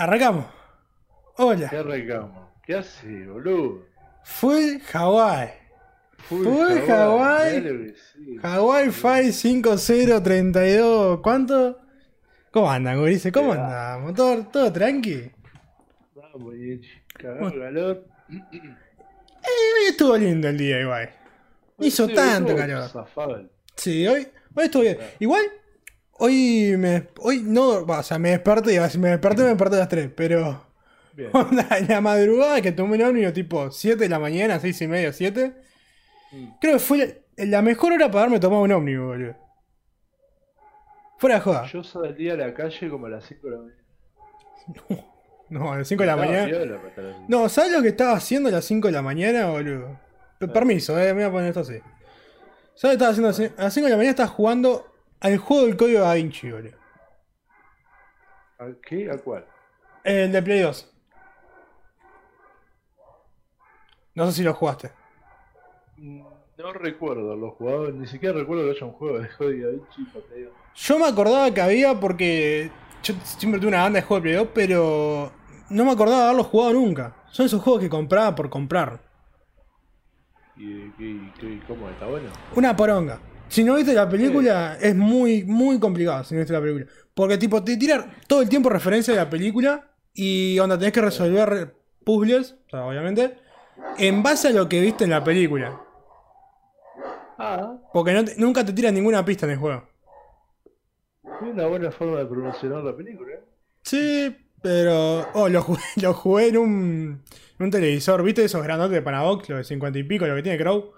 Arrancamos. ¿Qué Hola. arrancamos? ¿Qué hace, boludo? Full Hawaii. Full Full Hawaii. Hawaii Five 5032. ¿Cuánto? ¿Cómo andan, Gurice? ¿Cómo Ya. anda? ¿Motor? ¿Todo tranqui? Vamos. Cagado calor. Eh, hoy estuvo lindo el día, igual. Hizo Sí, tanto calor. zafado. Sí, hoy, hoy estuvo bien. Igual, hoy me. Hoy no. O sea, me desperté. decir, Me desperté, me desperté a las 3. Pero. Bien. En la madrugada que tomé un ómnibus tipo 7 de la mañana, 6 y media, 7. Mm. Creo que fue la, mejor hora para haberme tomado un ómnibus, boludo. Fuera de joda. Yo salí a la calle como a las 5 de la mañana. No, a las 5 de la mañana. No, ¿sabes lo que estaba haciendo a las 5 de la mañana, boludo? Pe-. Permiso, eh, me voy a poner esto así. ¿Sabes lo que estaba haciendo? A las 5 de la mañana estaba jugando al juego del código Da Vinci, boludo. ¿A qué? ¿A cuál? El de Play 2. No sé si lo jugaste. Mm, No recuerdo los jugadores, ni siquiera recuerdo que haya un juego de Código Da Vinci para Play dos. Yo me acordaba que había porque yo siempre tuve una banda de juegos de Play 2, pero no me acordaba de haberlo jugado nunca. Son esos juegos que compraba por comprar. ¿Y, qué- qué- cómo está bueno? Una poronga. Si no viste la película, es muy, muy complicado si no viste la película. Porque tipo, te tiran todo el tiempo referencia de la película y onda, tenés que resolver puzzles, o sea, obviamente, en base a lo que viste en la película. Ah, Porque no te- nunca te tiran ninguna pista en el juego. es una buena forma de promocionar la película. ¿eh? Sí, pero. Oh, lo jugué, lo jugué en un, en un televisor. ¿Viste esos grandotes de Panavox? Los de 50 y pico, lo que tiene Crow.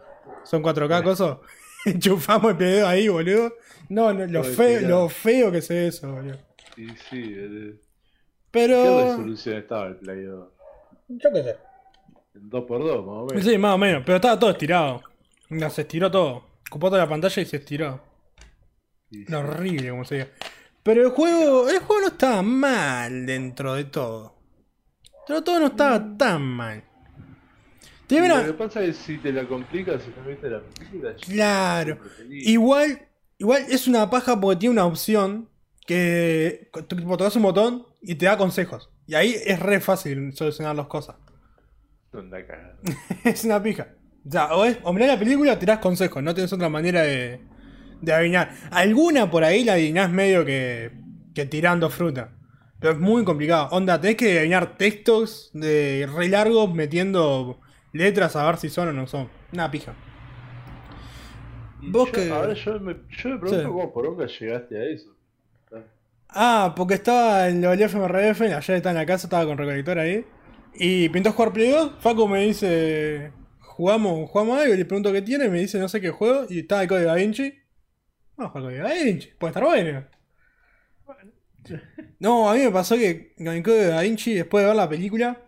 Son 4K, cosos. Enchufamos el pedo ahí, boludo. No, no, lo, feo, lo feo que se ve eso, boludo. Sí, sí. el- ¿Qué Pero. resolución estaba el Play 2? Yo qué sé. En 2x2, más o menos. Sí, más o menos. Pero estaba todo estirado. No, se estiró todo. Ocupó toda la pantalla y se estiró. Sí, sí. No, horrible, como se diga. Pero el juego. El juego no estaba mal dentro de todo. De todo no estaba tan mal. Una- Lo que pasa es que si te la complicas si no viste la película. ya Claro. Igual, igual es una paja porque tiene una opción que tipo, tocas un botón y te da consejos. Y ahí es re fácil solucionar las cosas. Cagada. es una pija. O sea, o, es, o mirás la película o tirás consejos, no tenés otra manera de, de adivinar. Alguna por ahí la adivinás medio que, que tirando fruta. Pero es muy complicado. Onda, tenés que adivinar textos de re largos metiendo letras a ver si son o no son. Una pija. Y Vos yo- que- Ahora yo me, yo me pregunto Sí. cómo poronga llegaste a eso. Ah, porque estaba en el FMRF, ayer estaba en la casa, estaba con recolector ahí. Y pintó jugar Play 2. Facu me dice, jugamos, jugamos algo, y le pregunto qué tiene, me dice no sé qué juego, y estaba el código Da Vinci. Vamos a jugar el código Da Vinci, puede estar bueno. No, a mí me pasó que con el código Da Vinci, después de ver la película,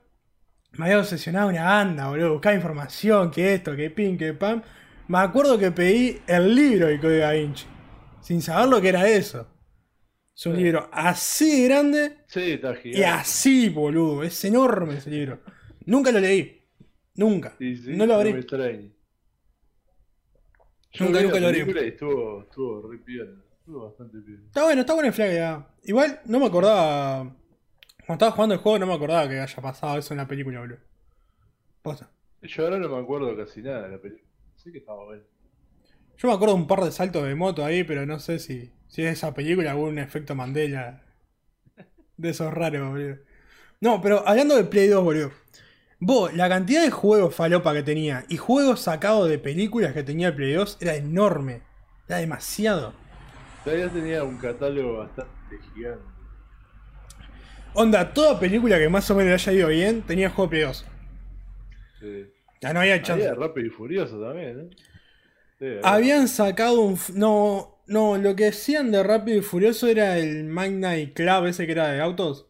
me había obsesionado una banda, boludo, buscar información, que esto, que pin, que pam. Me acuerdo que pedí el libro del código Da Vinci, sin saber lo que era eso. Es un Sí. libro así de grande Sí, está y gigante. así, boludo. Es enorme ese libro. Nunca lo leí. Nunca. Sí, no lo abrí. Yo Nunca, nunca lo abrí. y estuvo, estuvo re piola. Estuvo bastante piola. Está bueno, está bueno el flag ya. Igual no me acordaba. Cuando estaba jugando el juego no me acordaba que haya pasado eso en la película, boludo. Posta. Yo ahora no me acuerdo casi nada de la película. Sé que estaba bueno. Yo me acuerdo de un par de saltos de moto ahí, pero no sé si, si es esa película algún efecto Mandela. De esos raros, boludo. No, pero hablando de Play 2, boludo. Vos, la cantidad de juegos falopa que tenía y juegos sacados de películas que tenía el Play 2 era enorme. Era demasiado. Todavía tenía un catálogo bastante gigante. Onda, toda película que más o menos haya ido bien tenía juego Play 2. Sí. Ya no había chance. Había Rápido y Furioso también, ¿eh? Sí, Habían sacado un. No, no, lo que decían de Rápido y Furioso era el Midnight Club ese que era de autos.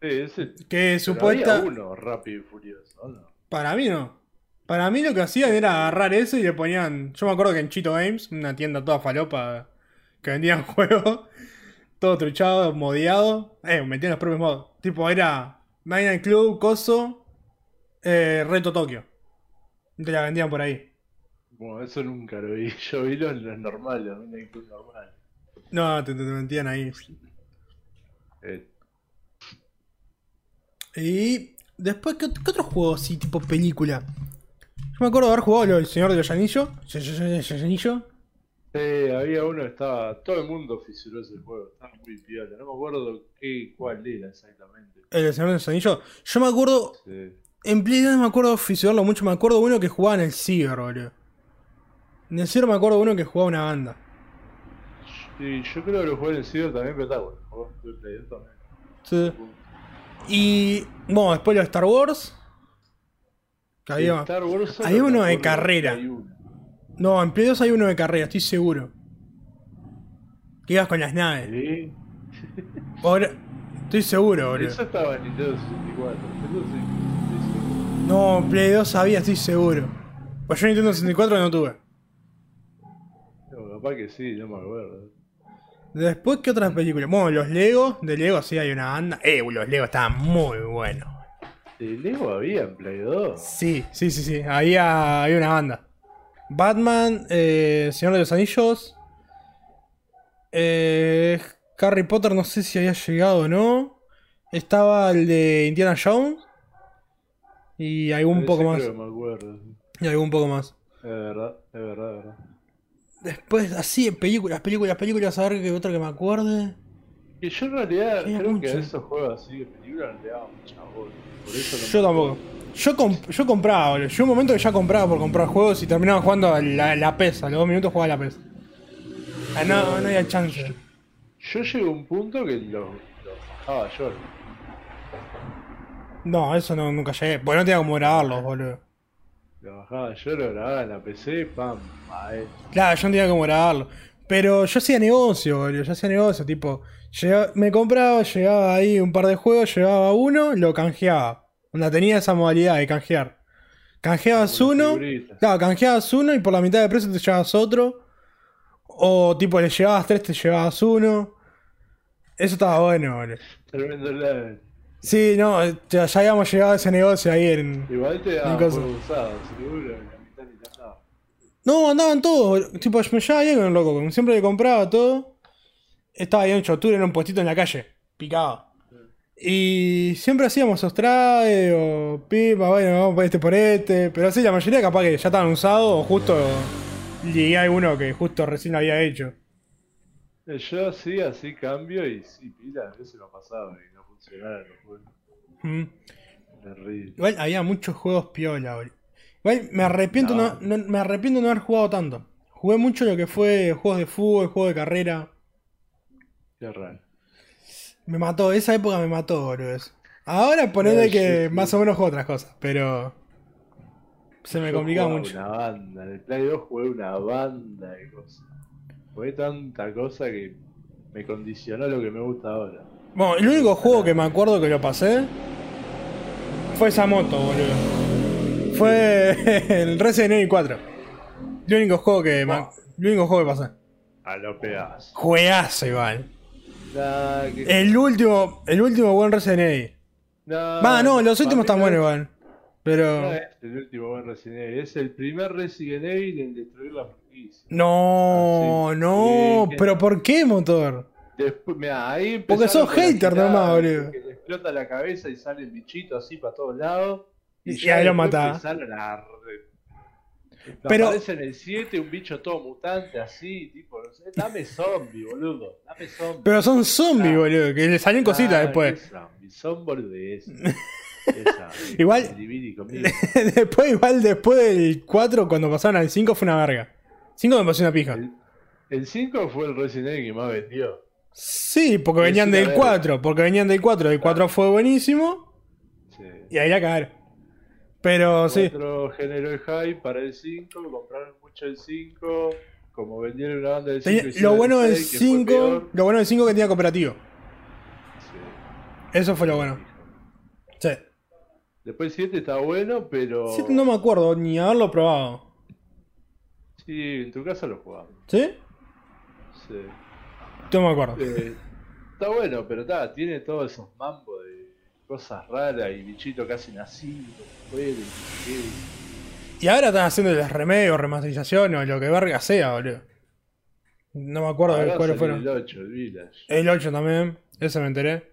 Sí, ese. Que supuesta. Había uno Rápido y Furioso, ¿o ¿no? Para mí no. Para mí lo que hacían era agarrar ese y le ponían. Yo me acuerdo que en Chito Games, una tienda toda falopa que vendían juegos, todo truchado, modiado, eh, metían los propios modos. Tipo, era Midnight Club, Coso, eh, Reto Tokio. Te la vendían por ahí. Bueno, eso nunca lo vi. Yo vi los, los normales, los Club normales. No, te, te, vendían ahí. Eh, Y después, ¿qué, qué otro juego así, tipo película? Yo me acuerdo de haber jugado El Señor de los Anillos. Sí, había uno que estaba. Todo el mundo fisuró ese juego. Estaba muy piola. No me acuerdo qué, cuál era exactamente. El Señor de los Anillos. Yo me acuerdo. Sí. En Play 2 me acuerdo fisurarlo mucho. Me acuerdo uno que jugaba en el Ciber, boludo. En el Ciber me acuerdo uno que jugaba una banda. Sí, yo creo que lo jugué en el Ciber también, pero está bueno. El Play 2 también. Sí. Y. Bueno, después lo de Star Wars. Que había- Star Wars había uno de carrera. No, en Play 2 hay uno de carrera, estoy seguro. Que ibas con las naves. Sí. Ahora, estoy seguro, boludo. Eso estaba en Nintendo 64. Eso sí, sí, No, Play 2 había, estoy seguro. Pues yo Nintendo 64 no tuve. No, capaz que sí, no me acuerdo. Después, ¿qué otras películas? Bueno, los Lego, de Lego sí hay una banda. Eh, los Lego estaban muy buenos. ¿De Lego había en Play 2? Sí, sí, sí, sí. Había, había una banda. Batman, eh, Señor de los Anillos. eh, Harry Potter, no sé si había llegado o no. Estaba el de Indiana Jones. Y algún Ese poco más. me. Y algún poco más. Es verdad, es verdad, es verdad. Después, así, en películas, películas, películas, a ver qué otra que me acuerde. Que yo en realidad creo que a esos juegos así de película no le daba mucha bola. Por eso Yo tampoco. Yo, comp- yo compraba, boludo. Yo un momento que ya compraba por comprar juegos y terminaba jugando a la, la PES. A los dos minutos jugaba a la PES. Ah, no, no había chance. Yo llegué a un punto que lo, bajaba yo. No, eso no, nunca llegué. Porque no tenía como grabarlos, boludo. Lo bajaba yo, lo grababa en la PC, pam, maestro. Claro, yo no tenía como grabarlo. Pero yo hacía negocio, boludo. Yo hacía negocio, tipo. llegaba- me compraba, llegaba ahí un par de juegos, llevaba uno, lo canjeaba. Onda, tenía esa modalidad de canjear. Canjeabas Como uno. Claro, canjeabas uno y por la mitad de precio te llevabas otro. O tipo, le llevabas tres, te llevabas uno. Eso estaba bueno, boludo. Tremendo level. Sí, no, ya, ya habíamos llegado a ese negocio ahí en. Igual te daban usados, seguro, la mitad ni. No, andaban todos. Tipo, me llevaba bien con el loco. Siempre le compraba todo. Estaba ahí en Chotura en un puestito en la calle. Picado. Y siempre hacíamos Ostrae o Pipa, bueno, vamos por este por este. Pero sí, la mayoría capaz que ya estaban usados o justo llegué a alguno que justo recién lo había hecho. Eh, Yo sí, así cambio y sí, pila, a veces lo pasaba y no funcionaba los juegos. Mm. Terrible. Igual había muchos juegos piola, boludo. Igual me arrepiento no. No. no- me arrepiento de no haber jugado tanto. Jugué mucho lo que fue juegos de fútbol, juegos de carrera. Qué raro. Me mató, esa época me mató, boludo. Ahora ponele que sí, sí. más o menos juego otras cosas, pero. Se me complicaba mucho. Una banda, en el Play 2 jugué una banda de cosas. Jugué tanta cosa que me condicionó lo que me gusta ahora. Bueno, el único juego que me acuerdo que lo pasé fue esa moto, boludo. Fue el Resident Evil 4. El único juego que me- el único juego que pasé. A lo pedazo. Juegazo igual. Nah, que- El último, el último buen Resident Evil. nah, Va, no, los últimos están no buenos igual. Pero. No es el último buen Resident Evil, es el primer Resident Evil en destruir la franquicia. No, Ah, sí. no, Sí, pero ¿por qué, motor? Después, mirá, ahí Porque sos hater nomás, boludo. Que le explota la cabeza y sale el bichito así para todos lados. Y ya ahí lo después matá. empezaron a re- Pero- Aparece en el 7 un bicho todo mutante así, tipo, no sé, dame zombie, boludo. Dame zombie. Pero son zombies, Ah. boludo, que le salen cositas después. ¿qué zombie? Son boludeces. Esa, Igual- después, igual, después del 4, cuando pasaron al 5, fue una verga. 5 me pasó una pija. El, el 5 fue el Resident Evil que más vendió. Sí, porque venían del ver. 4, porque venían del 4. El 4 fue buenísimo Sí. y ahí la cagaron. Pero sí, Otro generó el hype para el 5, compraron mucho el 5. Como vendieron una banda del 5. tenía- lo bueno del 5, lo bueno del 5 que tenía cooperativo. Eso fue lo bueno. Sí. Después el 7 está bueno, pero. 7 no me acuerdo ni haberlo probado. Sí, en tu casa lo jugamos. ¿Sí? Sí. No me acuerdo. Eh, está bueno, pero está, tiene todos esos mambos cosas raras y bichito casi nacido. fuera, y ahora están haciendo el remedios, remasterización o lo que verga sea, boludo. No me acuerdo de cuáles fueron. El 8, el Village. El 8 también, ese me enteré.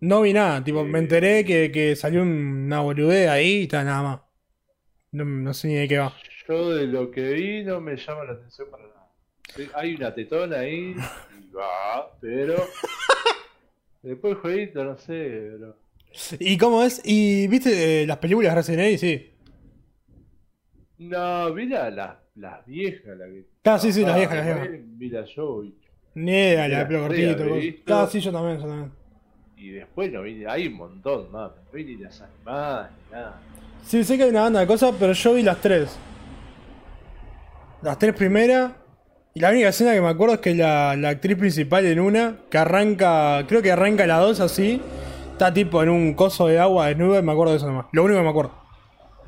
No vi nada, tipo, me enteré que, que salió una boludez ahí y está nada más. No, no sé ni de qué va. Yo de lo que vi no me llama la atención para nada. Hay una tetona ahí, y va, pero. Después el jueguito, no sé, pero. ¿Y cómo es? ¿Y viste eh, las películas de Resident Evil? Sí. No, vi la- las las viejas, la que. Ah, sí, sí, las Ah, viejas, las viejas. Mira yo, y, Ni idea, la de pelo cortito. Claro, sí, yo también, yo también. y después no vi, hay un montón más. No vi ni las animadas ni nada. Sí, sé que hay una banda de cosas, pero yo vi las tres. Las tres primeras. Y la única escena que me acuerdo es que la, la actriz principal en una, que arranca, creo que arranca la dos así, está tipo en un coso de agua de nube, me acuerdo de eso nomás. Lo único que me acuerdo.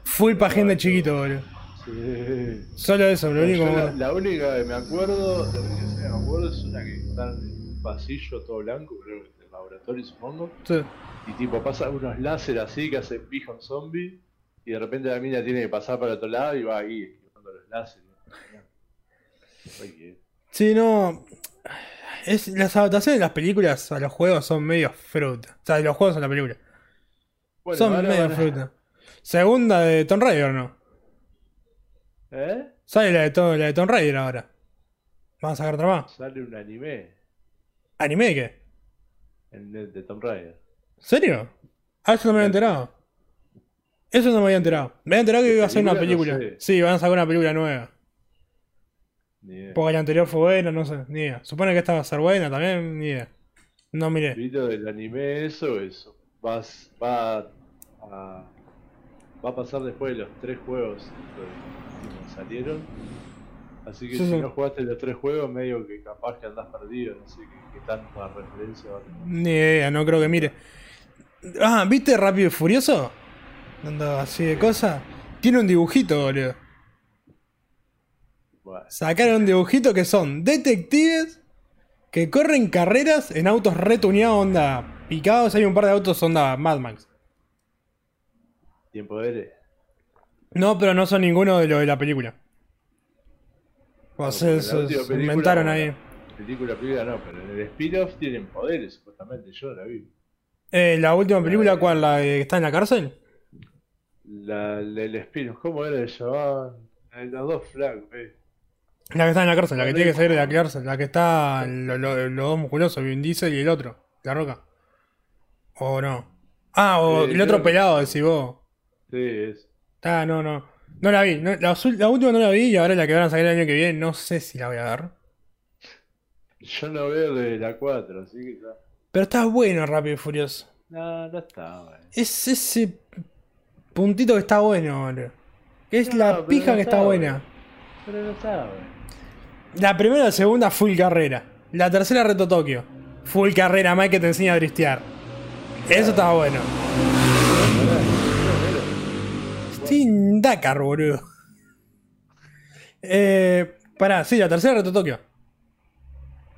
Full pajín de chiquito, boludo. Sí. Solo eso, lo único que me la, acuerdo. la única que me acuerdo, la única escena que me acuerdo es una que están en un pasillo todo blanco, creo que es el laboratorio supongo. Sí. Y tipo pasan unos láser así que hacen pija a un zombie. Y de repente la mina tiene que pasar para otro lado y va ahí esquivando los láseres. Sí, no. Es, las adaptaciones de las películas a los juegos son medio fruta. O sea, de los juegos a la película. Bueno, son ahora medio fruta. Segunda de Tomb Raider, ¿no? ¿Eh? Sale la de, Tom, la de Tomb Raider ahora. ¿Van a sacar otra más? Sale un anime ¿Anime de qué? el de Tomb Raider. ¿Serio? Ah, eso no me había enterado. Eso no me había enterado. Me había enterado que iba a ser una película? película. No sé. Sí, van a sacar una película nueva. Ni. Porque la anterior fue buena, no sé, ni idea. Supone que esta va a ser buena también, ni idea. No miré. Del anime, eso, eso. Vas, va a, va a pasar después de los tres juegos que que salieron. Así que Sí, si sí. no jugaste los tres juegos, medio que capaz que andás perdido, no sé qué, qué tanta referencia va a tener. Ni idea, no creo que mire. Ah, ¿viste Rápido y Furioso? Dando así de cosas. Tiene un dibujito, boludo. Bueno, Sacaron un dibujito que son detectives que corren carreras en autos retuneados, onda picados. Hay un par de autos, onda Mad Max. tiempo de No, pero no son ninguno de lo de la película. O No, sea, porque se, película, inventaron ahí. Película, película no, pero en el spin-off tienen poderes, supuestamente. Yo no la vi. Eh, la última película, ¿cuál? ¿La que está en la cárcel? La, la- el spin-off, ¿cómo era? Se llamaban los dos flags, eh. La que está en la cárcel, la que tiene que salir de la cárcel. La que está lo- lo- los dos musculosos, Vin Diesel y el otro, La Roca. ¿O no? Ah, o el otro pelado, decís vos. Sí, es. Ah, no, no. No la vi. no- la, la última no la vi y ahora la que van a sacar el año que viene, no sé si la voy a ver. Yo no veo de la 4, así que está. Pero está bueno Rápido y Furioso. No, no está, güey. Es ese puntito que está bueno, boludo. Es No, la pija no que está está buena. Pero no está, güey. La primera y la segunda, full carrera. La tercera, Reto Tokio. Full carrera, más que te enseña a dristear. Eso estaba bueno. Steam Dakar, boludo. Eh, pará, sí, la tercera, Reto Tokio.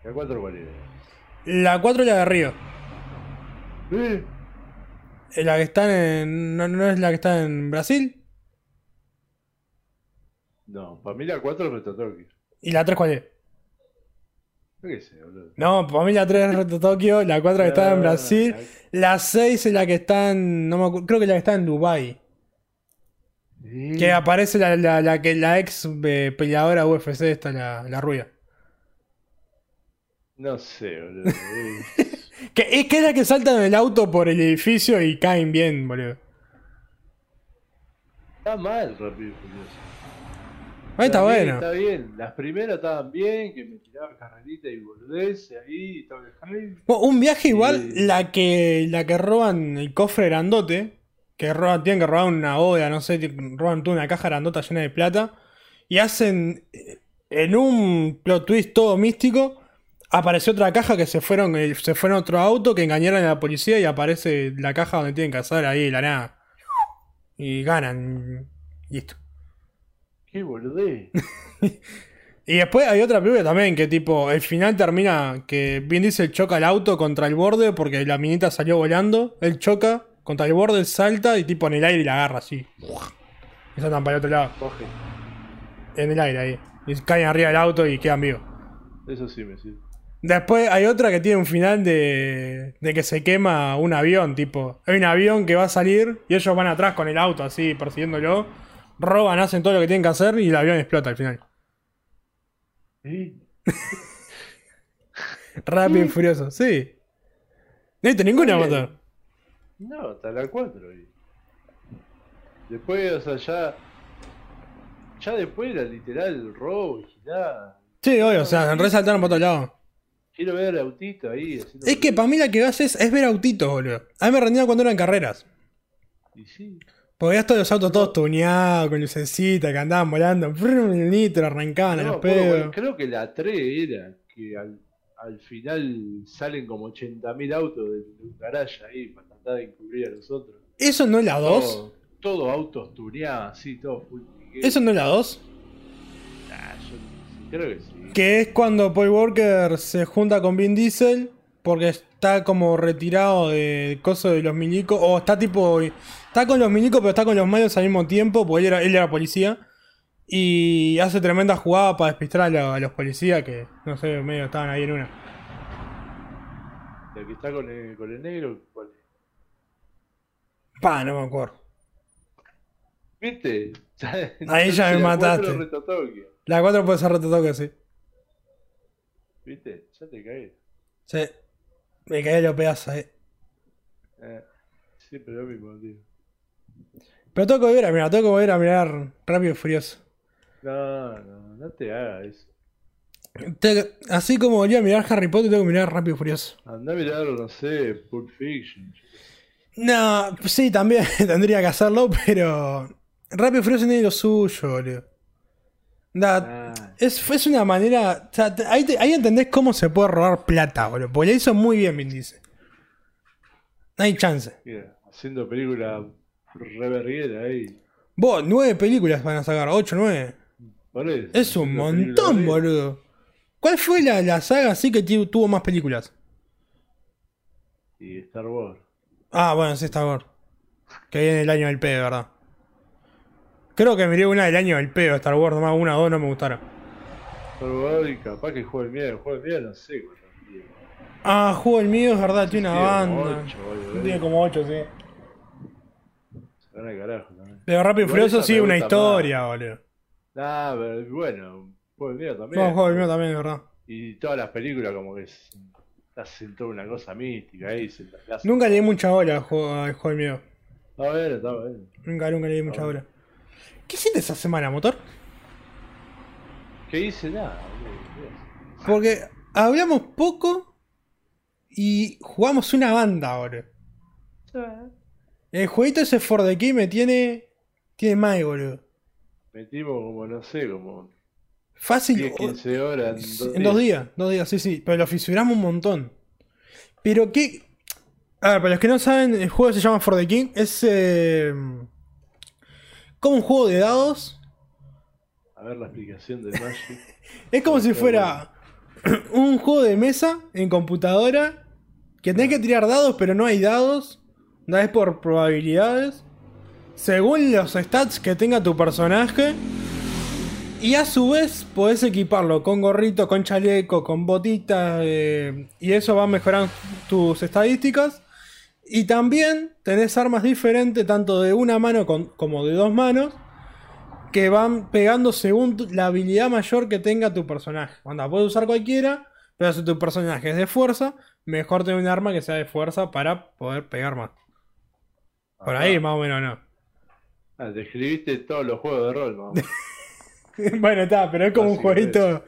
¿La 4 cuál era? La 4 es la de Río. Eh, La que está en. ¿No, no es la que está en Brasil? No, para mí la 4 es Reto Tokio. ¿Y la 3 cuál es? Qué sé, boludo. No, para mí la 3 es Reto Tokio, la 4 que está en Brasil, la 6 es la que está en. No me acuerdo, creo que la que está en Dubai. Sí. Que aparece la, la, la que la ex eh, peleadora UFC esta, la, la rubia. No sé, boludo. Que es que es la que saltan en el auto por el edificio y caen bien, boludo. está mal Rápido y Furioso. Ahí está bien, bueno. Está bien. Las primeras estaban bien, que me tiraba carrerita y boludez ahí y todo el. Bueno, Un viaje igual, la que la que roban el cofre grandote, que roban, tienen que robar una boda, no sé, roban toda una caja grandota llena de plata, y hacen eh, en un plot twist todo místico, apareció otra caja que se fueron, eh, se fueron a otro auto, que engañaron a la policía y aparece la caja donde tienen que hacer ahí, la nada. Y ganan. Listo. Qué. Y después hay otra película también que tipo, el final termina que Vin Diesel choca el auto contra el borde porque la minita salió volando, él choca contra el borde, salta y tipo en el aire y la agarra así. Y saltan para el otro lado, Coge. en el aire ahí. Y caen arriba del auto y quedan vivos. Eso sí me sirve. Después hay otra que tiene un final de, de que se quema un avión, tipo. Hay un avión que va a salir y ellos van atrás con el auto así persiguiéndolo. Roban, hacen todo lo que tienen que hacer y el avión explota al final. ¿Sí? Rápido y furioso, sí. No viste ninguna motor. No, hasta la 4. Y... Después, o sea, ya. Ya después era literal robo, vigilada. Sí, obvio, o sea, resaltaron por todos lados. Quiero ver autito ahí. haciendo Es que para mí la que haces es ver autitos, boludo. A mí me rendía cuando eran carreras. Y sí. Porque veías todos los autos todos tuneados, con lucecita, que andaban volando, el nitro, arrancaban a No, los me acuerdo, pedos. creo que la 3 era que al, al final salen como 80.000 autos de, de un garage ahí para tratar de encubrir a los otros. ¿Eso no es la 2? Todo, todo autos tuneados, así, todo full. ¿Eso no es la 2? Ah, yo creo que sí. Que es cuando Paul Walker se junta con Vin Diesel porque está como retirado de coso de los milicos. O está tipo. Está con los milicos, pero está con los malos al mismo tiempo, porque él era, él era policía. Y hace tremenda jugada para despistar a, lo- a los policías que, no sé, medio estaban ahí en una. El que está con el, con el negro, ¿cuál es? Pa, no me acuerdo. ¿Viste? Ahí ya me mataste. La 4 puede ser retotoque, sí. ¿Viste? Ya te caí. Sí. Los pedazos ahí. Eh, siempre lo mismo, tío. Pero tengo que volver a mirar, tengo que volver a mirar Rápido y Furioso. No, no, no te hagas eso. Así como volví a mirar Harry Potter, tengo que mirar Rápido y Furioso. Andá a mirar, no sé, Pulp Fiction. No, sí, también tendría que hacerlo, pero. Rápido y Furioso tiene lo suyo, boludo. Da- Ah, es, es una manera. o sea, te- ahí, te- ahí entendés cómo se puede robar plata, boludo. Porque le hizo muy bien, Vin Diesel. No hay chance. haciendo película reverguera ahí. Vos, nueve películas van a sacar, ocho, nueve. Eso, Es un montón, boludo. ¿Cuál fue la, la saga así que tu- tuvo más películas? Y Star Wars. Ah, bueno, sí, Star Wars. Que viene el año del pedo, ¿verdad? Creo que miré una del año del pedo, Star Wars, nomás una o dos no me gustaron. Star Wars y capaz que juego el miedo. El juego del miedo no sé cuánto. Ah, Juego el mío, es verdad, tiene una banda. Tiene como ocho, sí. Se van al carajo también. Pero Rápido y Furioso sí, me una historia, boludo. Nah, pero bueno, juego del miedo también. No, Juego el mío también, es verdad. Y todas las películas como que es- hacen toda una cosa mística ahí. Se la hacen- Nunca le di mucha bola al juego, del mío. Está bueno, está bueno. Nunca, nunca le di mucha bola. ¿Qué hiciste esa semana, motor? ¿Qué hice? Nada, boludo. Porque hablamos poco y jugamos una banda, boludo. El jueguito ese For the Key me tiene. Tiene más, boludo. Metimos como, no sé, como Fácil. 10, 15 horas en dos En dos días, dos días, sí, sí. Pero lo fisuramos un montón. Pero qué. A ver, para los que no saben, el juego se llama For the King. Es. eh, como un juego de dados. A ver la explicación del Magic. Es como si fuera un juego de mesa en computadora. Que tenés que tirar dados, pero no hay dados. No es por probabilidades. Según los stats que tenga tu personaje. Y a su vez podés equiparlo con gorrito, con chaleco, con botitas. eh, y eso va a mejorar tus estadísticas. Y también tenés armas diferentes, tanto de una mano con- como de dos manos. Que van pegando según tu- la habilidad mayor que tenga tu personaje. Onda, puedes usar cualquiera, pero si tu personaje es de fuerza, mejor tener un arma que sea de fuerza para poder pegar más. Por ahí, más o menos, no. Ah, te escribiste todos los juegos de rol, mamá. bueno, está, pero es como un jueguito.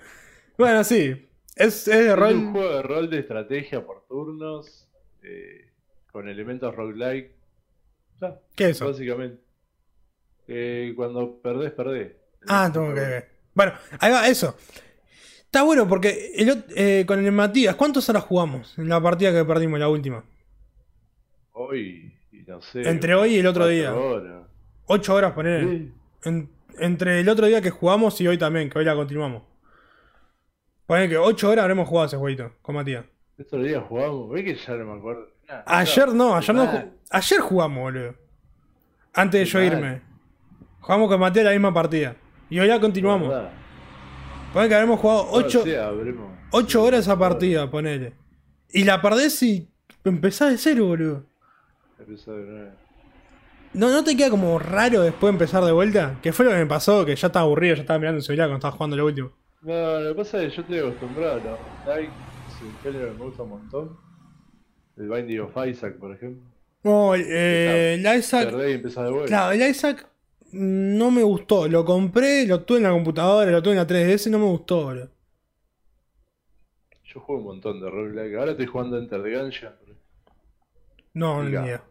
Bueno, sí. Es, es de Es un juego de rol de estrategia por turnos, eh, con elementos roguelike. Ya, ¿Qué es eso? básicamente. Eh, cuando perdés, perdés. Ah, tengo que ver. Bueno, ahí va, eso. Está bueno porque el eh, con el Matías, ¿cuántas horas jugamos en la partida que perdimos, la última? Hoy, no sé. Entre hoy y el otro día. horas. Ocho horas, poner. Sí. En- entre el otro día que jugamos y hoy también, que hoy la continuamos. Poner que 8 horas habremos jugado ese jueguito con Matías. Estos días jugamos, ve que ya no me acuerdo. Nah, Ayer no, ayer no. Ayer jugamos, boludo. Antes de yo irme. Jugamos con Matías la misma partida. Y hoy la continuamos. Ponele que habremos jugado 8, Sí, habremos. Ocho horas esa partida, ponele. Y la perdés y empezás de cero, boludo. De. ¿No, ¿No te queda como raro después empezar de vuelta? Que fue lo que me pasó, que ya estaba aburrido, ya estaba mirando el celular cuando estaba jugando lo último. No, lo que pasa es que yo estoy acostumbrado a los like, es un género que me gusta un montón. El Binding of Isaac, por ejemplo. No, eh, el Isaac. Claro, el no me gustó. Lo compré, lo tuve en la computadora, lo tuve en la 3DS y no me gustó, boludo. Yo juego un montón de roguelike. Ahora estoy jugando Enter the Gungeon. No, ni idea.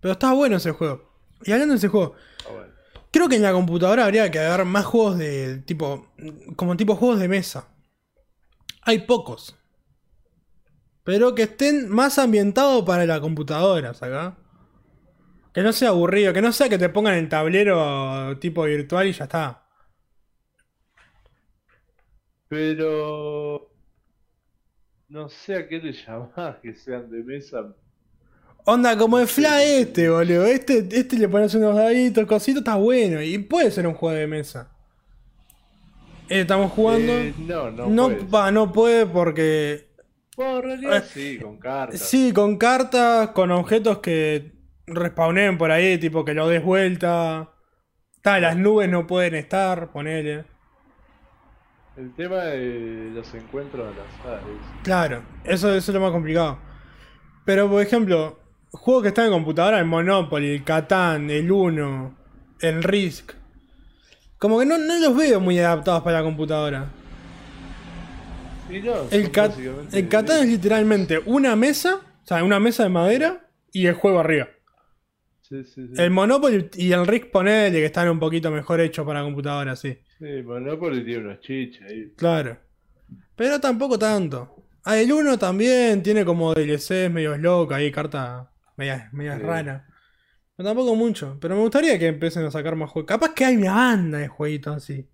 Pero estaba bueno ese juego. Y hablando de ese juego, Ah, bueno. creo que en la computadora habría que haber más juegos de tipo. como tipo juegos de mesa. Hay pocos. Pero que estén más ambientados para la computadora, ¿sacá? Que no sea aburrido, que no sea que te pongan el tablero tipo virtual y ya está. Pero. No sé a qué le llamás que sean de mesa. Onda, como el Fla este, boludo. Este, este le pones unos daditos, cositos, está bueno. Y puede ser un juego de mesa. Eh, Estamos jugando. Eh, no, no. no, puede. va, no puede porque. Bueno, en realidad Eh, sí, con cartas. Sí, con cartas, con objetos que respawnen por ahí, tipo que lo des vuelta. Ta, las nubes no pueden estar, ponele. El tema de los encuentros al azar es. Claro, eso, eso es lo más complicado. Pero, por ejemplo, juegos que están en computadora, el Monopoly, el Catán, el Uno, el Risk. Como que no, no los veo muy adaptados para la computadora. El, Cat- básicamente el Catán es literalmente una mesa, o sea, una mesa de madera y el juego arriba. Sí, sí, sí. El Monopoly y el Risk ponele que están un poquito mejor hechos para computadora, sí. Sí, Monopoly tiene unos chiches ahí. Claro. Pero tampoco tanto. Ah, el 1 también tiene como DLCs medio locos ahí, carta media, media rara. Pero tampoco mucho. Pero me gustaría que empiecen a sacar más juegos. Capaz que hay una banda de jueguitos así.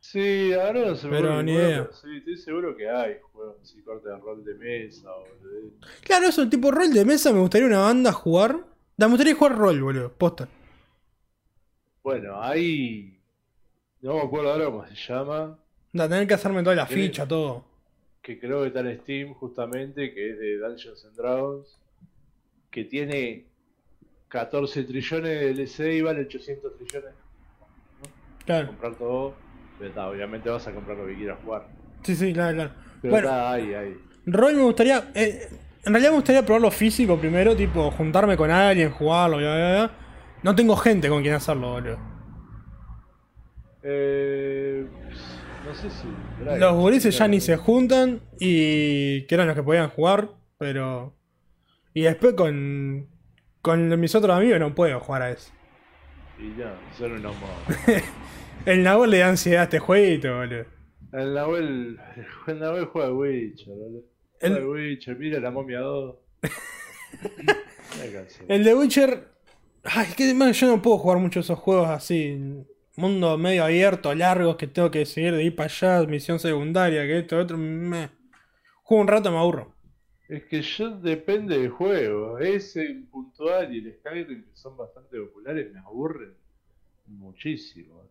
Sí, ahora no se me Pero ni idea. sí, estoy seguro que hay juegos así, corte de rol de mesa o de... Claro, eso, tipo rol de mesa, me gustaría una banda jugar. Me gustaría jugar rol, boludo. Posta. Bueno, hay... No me acuerdo ahora cómo se llama, Da, tener que hacerme toda la ficha, todo. que creo que está en Steam justamente, que es de Dungeons and Dragons, que tiene 14 trillones de DLC y vale 800 trillones. Claro. Comprar todo, pero está, obviamente vas a comprar lo que quieras jugar. Sí, sí, claro, claro. Pero Bueno. está ahí, ahí. Rol me gustaría. eh, en realidad me gustaría probarlo físico primero, tipo juntarme con alguien, jugarlo, bla, bla, bla. No tengo gente con quien hacerlo, boludo. Eh, no sé si... Los gurises ya ni se juntan y que eran los que podían jugar, pero. Y después con. Con mis otros amigos no puedo jugar a eso. Y ya, son unos modos. El Nahuel le da ansiedad a este jueguito, boludo. El Nahuel, el Nahuel juega Witcher, boludo. El- Juega Witcher, mira la momia 2. Ya cansé. El de Witcher. Ay, que man, yo no puedo jugar mucho esos juegos así. Mundo medio abierto, largos, que tengo que seguir de ir para allá, misión secundaria, que esto, otro. Me... Juego un rato y me aburro. Es que yo depende del juego. Ese en puntual y el Skyrim, que son bastante populares, me aburren muchísimo.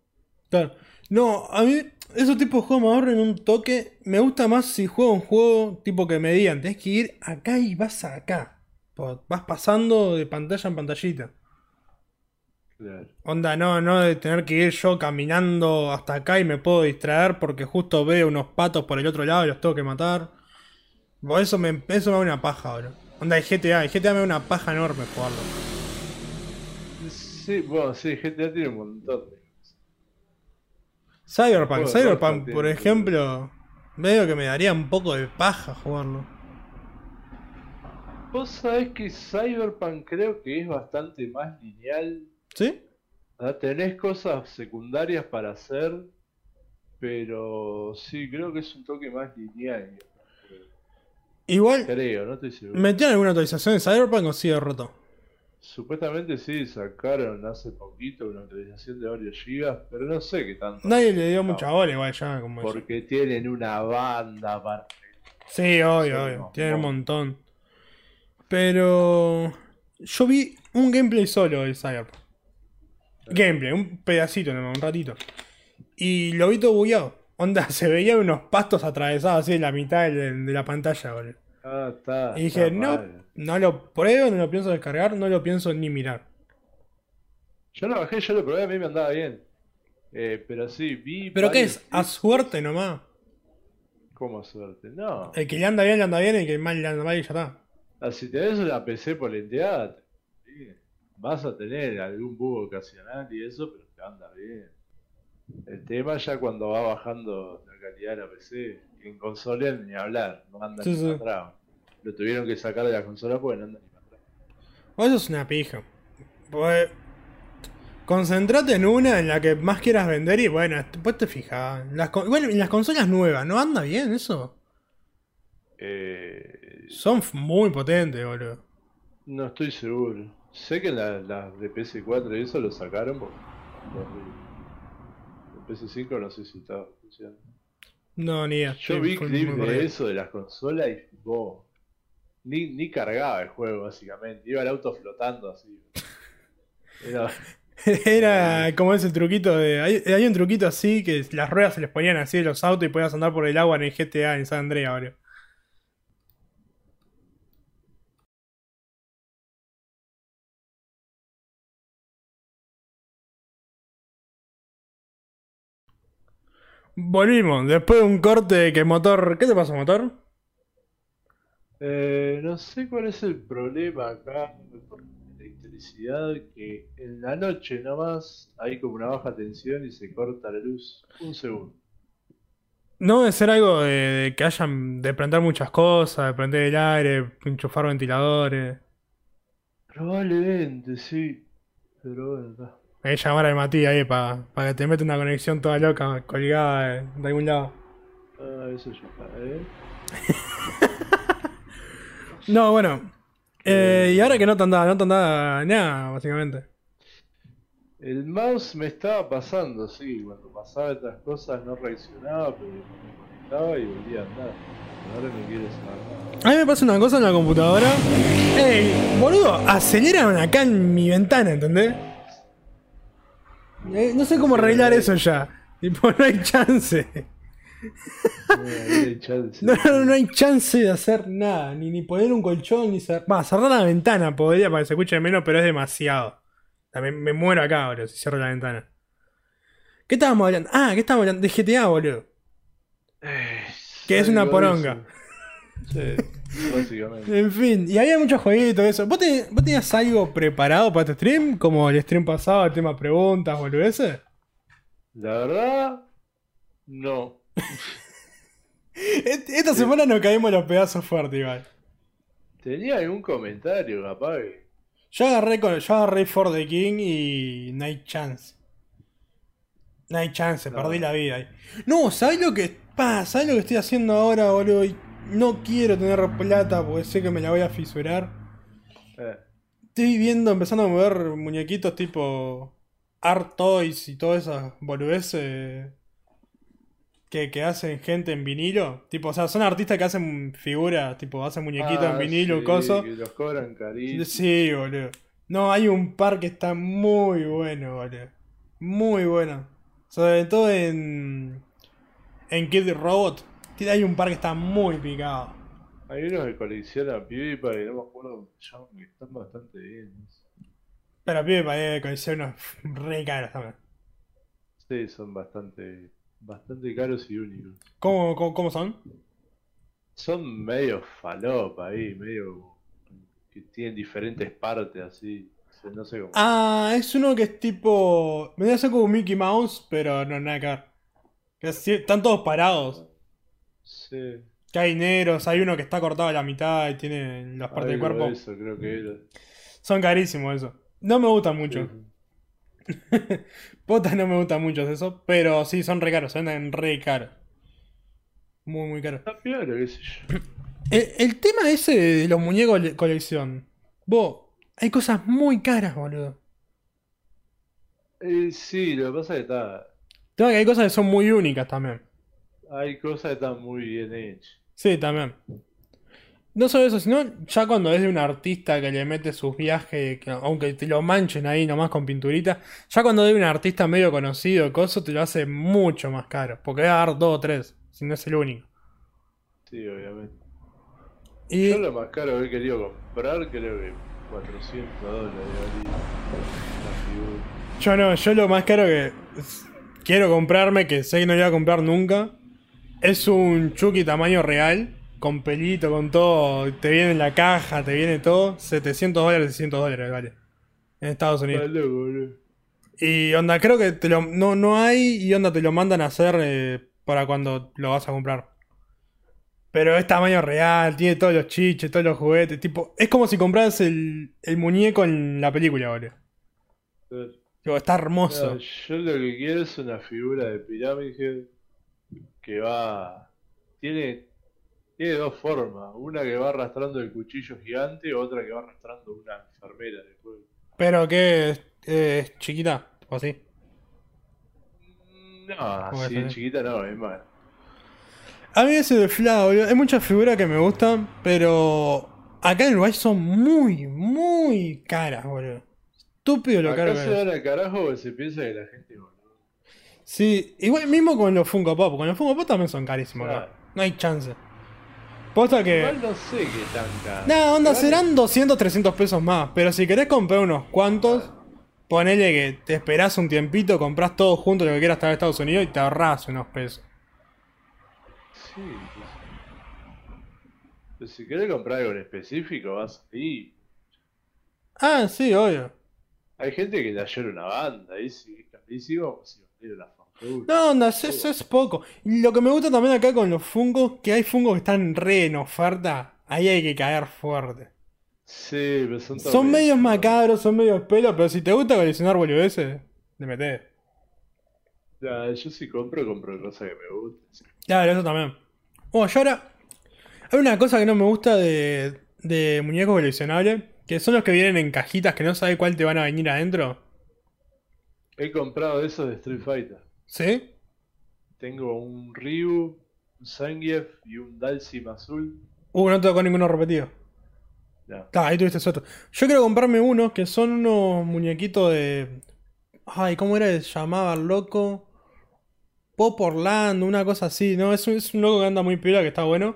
Claro. No, a mí esos tipos de juegos me aburren un toque. Me gusta más si juego un juego tipo que me digan, tenés que ir acá y vas acá. Po- Vas pasando de pantalla en pantallita. Claro. Onda, no, no de tener que ir yo caminando hasta acá y me puedo distraer porque justo veo unos patos por el otro lado y los tengo que matar. Eso me, eso me da una paja, bro. Onda, el GTA, el GTA me da una paja enorme jugarlo. Sí, bueno, sí, GTA tiene un montón de. Cyberpunk, Cyberpunk, por ejemplo, veo que me daría un poco de paja jugarlo. Vos sabés que Cyberpunk creo que es bastante más lineal. ¿Sí? Tenés cosas secundarias para hacer, pero sí, creo que es un toque más lineal. Igual, Creo, no estoy seguro. ¿metieron alguna actualización de Cyberpunk o sigue roto? Supuestamente sí, sacaron hace poquito una actualización de varios gigas, pero no sé qué tanto. Nadie le dio mucha bola igual ya como eso. Porque tienen una banda aparte. Sí, obvio, obvio. no, Tiene un montón. Pero yo vi un gameplay solo del Cyberpunk. Gameplay, un pedacito, nomás, un ratito. Y lo vi todo bugueado. Onda, se veían unos pastos atravesados así en la mitad de, de la pantalla, boludo. Ah, está. Y dije, está no, mal. No lo pruebo, no lo pienso descargar, no lo pienso ni mirar. Yo lo bajé, yo lo probé, a mí me andaba bien. Eh, pero sí, vi. ¿Pero qué es? A suerte nomás. ¿Cómo suerte? No. El que le anda bien, le anda bien, y el que mal le anda mal y ya está. Ah, si tenés una PC polenteada, sí, vas a tener algún bug ocasional y eso, pero te anda bien. El tema ya cuando va bajando la calidad de la PC, en consola ni hablar, no anda Sí, ni sí. atrás. Lo tuvieron que sacar de la consola porque no anda ni para atrás. O eso es una pija. Pues. Concentrate en una en la que más quieras vender y bueno, después te fijas. Las, igual en las consolas nuevas, ¿no anda bien eso? Eh, Son muy potentes, boludo. no estoy seguro. Sé que las la de PS4 y eso lo sacaron porque los de- el PS5 no sé si estaba funcionando. No, ni idea. Yo vi clips de eso de las consolas y vos, ni, ni cargaba el juego básicamente, iba el auto flotando así. Era, Era como ese truquito de. Hay, hay un truquito así que las ruedas se les ponían así de los autos y podías andar por el agua en el GTA en San Andreas, boludo. Volvimos, después de un corte que motor. ¿Qué te pasó, motor? Eh, no sé cuál es el problema acá con la electricidad, que en la noche nomás hay como una baja tensión y se corta la luz un segundo. No debe ser algo de, de que hayan de prender muchas cosas, de prender el aire, enchufar ventiladores. Probablemente, sí, pero bueno, está. Hay que llamar al Matías ahí para que te mete una conexión toda loca colgada de, de algún lado. Ah, eso ya está, ¿eh? No, bueno. Eh, y ahora que no te andaba, no te andaba nada, básicamente. El mouse me estaba pasando, sí, cuando pasaba estas cosas no reaccionaba, pero me conectaba y volvía a andar. Ahora no quiere saber nada. A mí me pasa una cosa en la computadora. Ey, boludo, aceleran acá en mi ventana, ¿entendés? Eh, no sé cómo arreglar eso ya. Tipo, no hay chance. No, ahí hay chance. No, no, hay chance de hacer nada. Ni, ni poner un colchón, ni cerrar. Va, cerrar la ventana podría para que se escuche menos, pero es demasiado. También me muero acá, boludo, si cierro la ventana. ¿Qué estábamos hablando? Ah, ¿qué estábamos hablando? De GTA, boludo. Eh, Que es una poronga. Sí, básicamente. En fin, y había muchos jueguitos de eso. ¿Vos, te- vos tenías algo preparado para este stream? Como el stream pasado, el tema preguntas, boludeces. La verdad, no. Esta semana nos caímos los pedazos fuertes, igual. Tenía algún comentario, capaz. Yo agarré, con, yo agarré For the King y hay chance. No hay chance, No. perdí la vida ahí. No, ¿sabes lo que pasa? ¿Sabes lo que estoy haciendo ahora, boludo? Y no quiero tener plata porque sé que me la voy a fisurar. Eh, Estoy viendo, empezando a mover muñequitos tipo Art Toys y todas esas boludeces que, que hacen gente en vinilo. Tipo, o sea, son artistas que hacen figuras, tipo, hacen muñequitos ah, en vinilo, sí, coso. que los cobran carísimo. Sí, boludo. No, hay un par que está muy bueno, boludo. Muy bueno. Sobre todo en. En Kid Robot. Hay un par que está muy picado. Hay unos que coleccionan PewDiePie, no me acuerdo cómo se llaman, que están bastante bien. Pero pibe para conocer unos re caros también. Sí, son bastante, bastante caros y únicos. ¿Cómo, cómo, cómo son? Son medio falopa ahí, medio que tienen diferentes partes así. No sé cómo. Ah, es uno que es tipo. Me a ser como Mickey Mouse, pero no, nada que ver. Que están todos parados. Sí, Que hay negros, hay uno que está cortado a la mitad y tiene las partes del cuerpo. eso creo que era. Son carísimos eso. No me gustan mucho. Sí. Potas no me gustan mucho eso, pero sí son re caros, se venden re caros. Muy, muy caros. Está peor, qué sé yo. El, el tema ese de los muñecos de colección. Vos, hay cosas muy caras, boludo. Eh, sí, lo que pasa es que está, que hay cosas que son muy únicas también. hay cosas que están muy bien hechas. Sí, también. No solo eso, sino ya cuando es de un artista que le mete sus viajes, que aunque te lo manchen ahí nomás con pinturita, ya cuando es de un artista medio conocido, coso, te lo hace mucho más caro. Porque va a dar dos o tres, si no es el único. Sí, obviamente. Y Yo lo más caro que he querido comprar, creo que 400 dólares valía la figura. yo no, yo lo más caro que quiero comprarme, que sé que no lo voy a comprar nunca, es un Chucky tamaño real, con pelito, con todo, te viene en la caja, te viene todo, 700 dólares, 600 dólares, vale. En Estados Unidos. Loco, boludo. Y onda, creo que te lo, no, no hay y onda te lo mandan a hacer eh, para cuando lo vas a comprar. Pero es tamaño real, tiene todos los chiches, todos los juguetes, tipo, es como si compras el, el muñeco en la película, boludo. Tipo, está hermoso. No, yo lo que quiero es una figura de pirámide que va. Tiene, tiene dos formas. Una que va arrastrando el cuchillo gigante, otra que va arrastrando una enfermera de juego. Pero que es, es chiquita, o así. No, ¿Cómo así es, eh? chiquita no, es más. A mí ese de Fla, hay muchas figuras que me gustan, pero acá en Uruguay son muy, muy caras, boludo. Estúpido lo caro Acá se van al carajo se piensa que la gente, boludo. Sí, igual mismo con los Funko Pop, con los Funko Pop también son carísimos acá. Claro. No hay chance. Posta que... Igual no sé qué tan caro. Nah, onda, serán 200, 300 pesos más, pero si querés comprar unos cuantos, ponele que te esperás un tiempito, compras todo junto lo que quieras estar en Estados Unidos y te ahorrás unos pesos. Sí. Pero si querés comprar algo en específico, vas ahí. Ah, sí, obvio. Hay gente que le llora una banda, ahí sí es carísimo, si vale la No, onda, eso, eso es poco. Lo que me gusta también acá con los fungos, que hay fungos que están re en oferta, ahí hay que caer fuerte. Sí, pero son Son medios macabros, son medios pelos, pero si te gusta coleccionar boludeces, le metés. Ya, yo si compro, compro cosas que me gustan. Claro, eso también. Bueno, yo ahora. Hay una cosa que no me gusta de, de muñecos coleccionables, que son los que vienen en cajitas que no sabes cuál te van a venir adentro. He comprado esos de Street Fighter. ¿Sí? Tengo un Ryu, un Zangief y un Dalsim azul. Uh, no tocó ninguno repetido. Ya. Claro, ahí tuviste suerte. Yo quiero comprarme unos que son unos muñequitos de. Ay, ¿cómo era llamaba el loco? Pop Orlando, una cosa así, ¿no? Es un, es un loco que anda muy piola, que está bueno.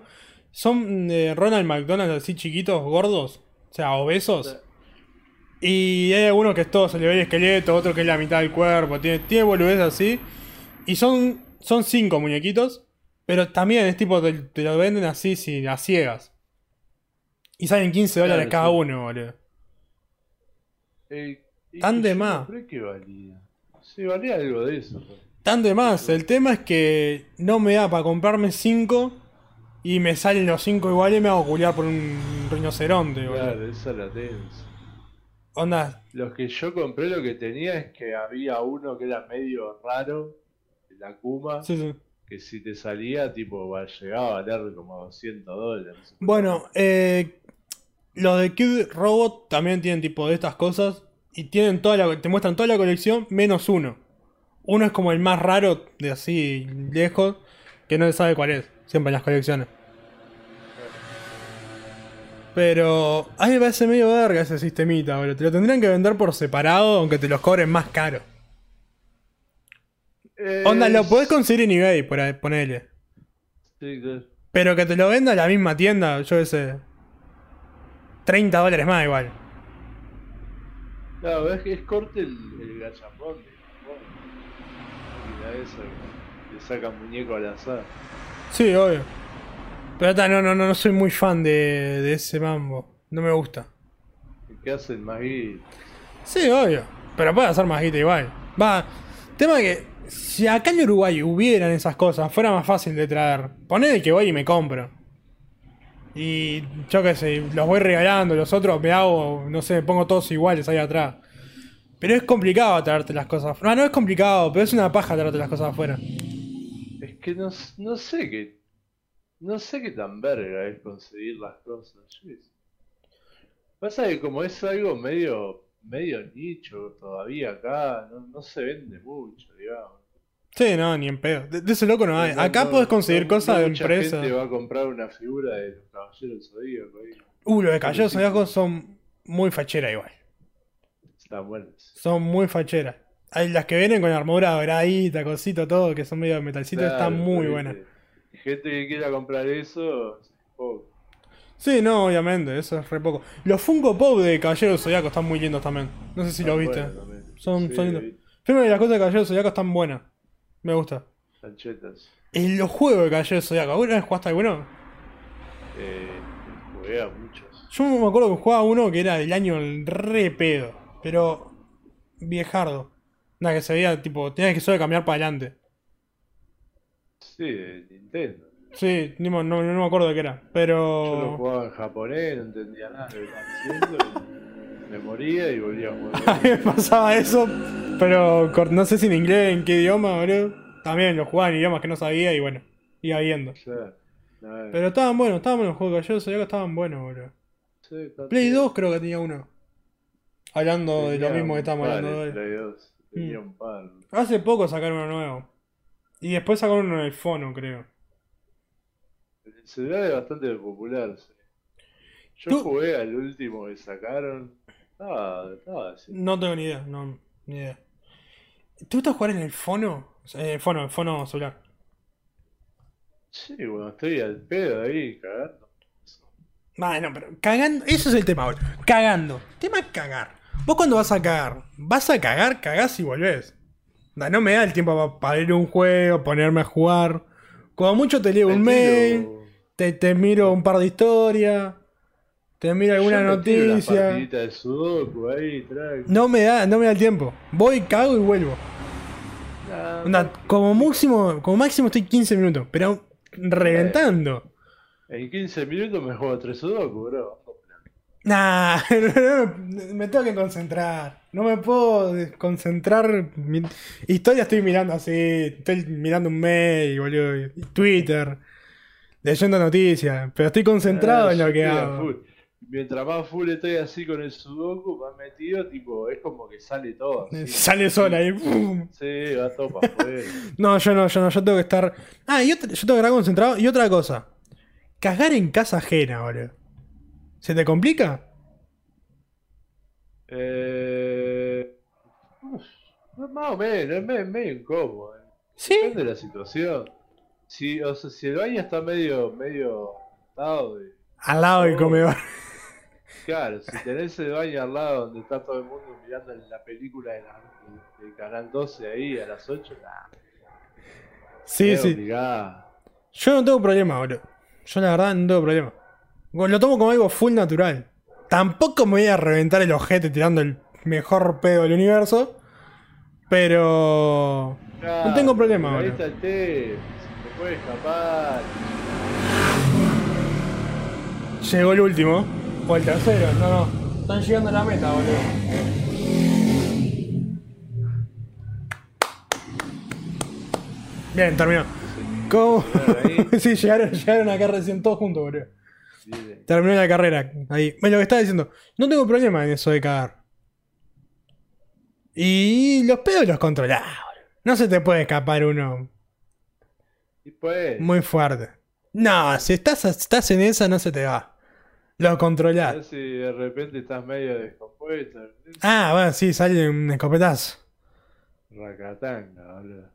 Son de Ronald McDonald, así chiquitos, gordos, o sea, obesos. Y hay algunos que es todo, se le ve el esqueleto, otro que es la mitad del cuerpo, tiene, tiene boludez así. Y son, son cinco muñequitos, pero también es tipo, te, te lo venden así, sí, a ciegas. Y salen 15 dólares cada sí. uno, boludo. Eh, Tan de más. que valía. Sí, valía algo de eso. pero- Tan de más, el tema es que no me da para comprarme 5 y me salen los 5 iguales y me hago culiar por un rinoceronte, boludo. Claro, esa la tenés. Onda, Los que yo compré lo que tenía es que había uno que era medio raro, sí, sí. que si te salía, tipo, llegaba a valer como 200 dólares. Bueno, eh, los de Kid Robot también tienen tipo de estas cosas y tienen toda la, te muestran toda la colección menos uno. Uno es como el más raro de así lejos que no se sabe cuál es, siempre en las colecciones. Pero a mí me parece medio verga ese sistemita, boludo. Te lo tendrían que vender por separado, aunque te los cobren más caro. Eh, Onda, lo podés conseguir en eBay, por ahí, ponele. Sí, claro. Pero que te lo venda la misma tienda, yo qué sé. 30 dólares más igual. Claro, es que es corte el, el gachapón Japón. Máquina esa que le sacan muñeco al azar. Sí, obvio. Pero ta, no, no, no, no soy muy fan de, de ese mambo. No me gusta. Que hace el magui. Sí, obvio. Pero puede hacer más guita igual. Va. Tema que si acá en Uruguay hubieran esas cosas, fuera más fácil de traer. Ponele que voy y me compro. Y yo qué sé, los voy regalando, los otros me hago, no sé, me pongo todos iguales ahí atrás. Pero es complicado traerte las cosas. No, no es complicado, pero es una paja traerte las cosas afuera. Es que no, no sé qué. No sé qué tan verga es conseguir las cosas. sé. Pasa que como es algo medio medio nicho todavía acá, no, no se vende mucho, digamos. Sí, no, ni en pedo. De, de ese loco no hay. No, Acá no, podés conseguir no- cosas de empresa. gente va a comprar una figura de los caballeros zodíacos ahí. Uh, los de Caballeros Sí, Zodiacos son muy facheras igual. Están buenas. Son muy facheras. Hay las que vienen con armadura doradita, cosito, todo, que son medio de metalcito, Claro, están muy ¿viste? buenas. Gente que quiera comprar eso, poco. Sí, no, obviamente, eso es re poco. Los Funko Pop de Caballeros Zodiacos están muy lindos también. No sé si los viste. Bueno. Son- Sí, son lindos. Fíjate que las cosas de Caballeros Zodiacos están buenas. Me gusta. Chanchetas. En los juegos de Caballeros Zodiacos, ¿alguna vez jugaste alguno? Eh, jugué a muchos. Yo me acuerdo que jugaba uno que era del año re pedo, pero viejardo. Nada, que se veía tipo, tenías que solo cambiar para adelante. Sí, de Nintendo. Sí, ni mo- no, no me acuerdo de qué era, Yo lo pero. jugaba en japonés, no entendía nada de lo que estaban. Me moría y volvía a A jugar. mí me pasaba eso, pero no sé si en inglés, en qué idioma, boludo. También lo jugaba en idiomas que no sabía y bueno, iba viendo. Pero estaban buenos, estaban buenos los juegos de Caballeros Zodiacos, estaban buenos, boludo. sí, Play bien. 2 creo que tenía uno. Hablando de lo mismo que estamos par hablando hoy. Play 2. Tenía Mm. un par. Hace poco sacaron uno nuevo. Y después sacaron uno en el fono, creo. El celular es bastante popular. sí. Yo Tú- jugué al último que sacaron. Estaba, estaba así. No tengo ni idea, no, ni idea. ¿Te gusta jugar en el fono? En el fono, el fono celular. Sí, bueno, estoy al pedo ahí, cagando. Bueno, pero cagando, eso es el tema ahora. Cagando. Tema es cagar. Vos cuando vas a cagar, vas a cagar, cagás y volvés. No me da el tiempo para abrir un juego, ponerme a jugar. Como mucho te leo un mail, te, te miro un par de historias, te miro alguna noticia. partidita de Sudoku ahí, track. No me da, no me da el tiempo. Voy, cago y vuelvo. Nah, Onda, como máximo, como máximo estoy 15 minutos, pero reventando. En 15 minutos me juego 3 Sudoku, bro. Nah, me tengo que concentrar. No me puedo concentrar. Mi- Historia estoy mirando así. Estoy mirando un mail, boludo. Twitter. Leyendo noticias. Pero estoy concentrado Ah, en lo que hago. full. Mientras más full estoy así con el Sudoku, más metido, tipo, es como que sale todo. así. Sale sola ahí. ¡pum! Sí, va todo para afuera. No, yo no, yo no, yo tengo que estar. Ah, y otra- yo tengo que estar concentrado. Y otra cosa. Cagar en casa ajena, boludo. ¿Se te complica? Eh, uf, más o menos, es medio, medio incómodo. eh. Sí. Depende de la situación. Si, o sea, si el baño está medio, medio Al lado del Oh. comedor. Claro, si tenés el baño al lado donde está todo el mundo mirando la película de la, de- del canal 12 ahí a las 8, nah, Sí, sí. obligada. Yo no tengo problema, boludo. Yo la verdad no tengo problema. Lo tomo como algo full natural. Tampoco me voy a reventar el ojete tirando el mejor pedo del universo. Pero. No tengo problema, Ahí boludo. está el té, se te puede escapar. Llegó el último. O el tercero, no, no. Están llegando a la meta, boludo. Bien, terminó. ¿Cómo? Sí, llegaron, llegaron acá recién todos juntos, boludo. Terminó la carrera. Ahí. Bueno, lo que estaba diciendo. No tengo problema en eso de cagar. Y los pedos los controlás, boludo. No se te puede escapar uno Y pues, muy fuerte. No, si estás, estás en esa no se te va. Lo a controlás. ver si de repente estás medio descompuesto. Ah, bueno, sí, sale un escopetazo. Racatanga, boludo.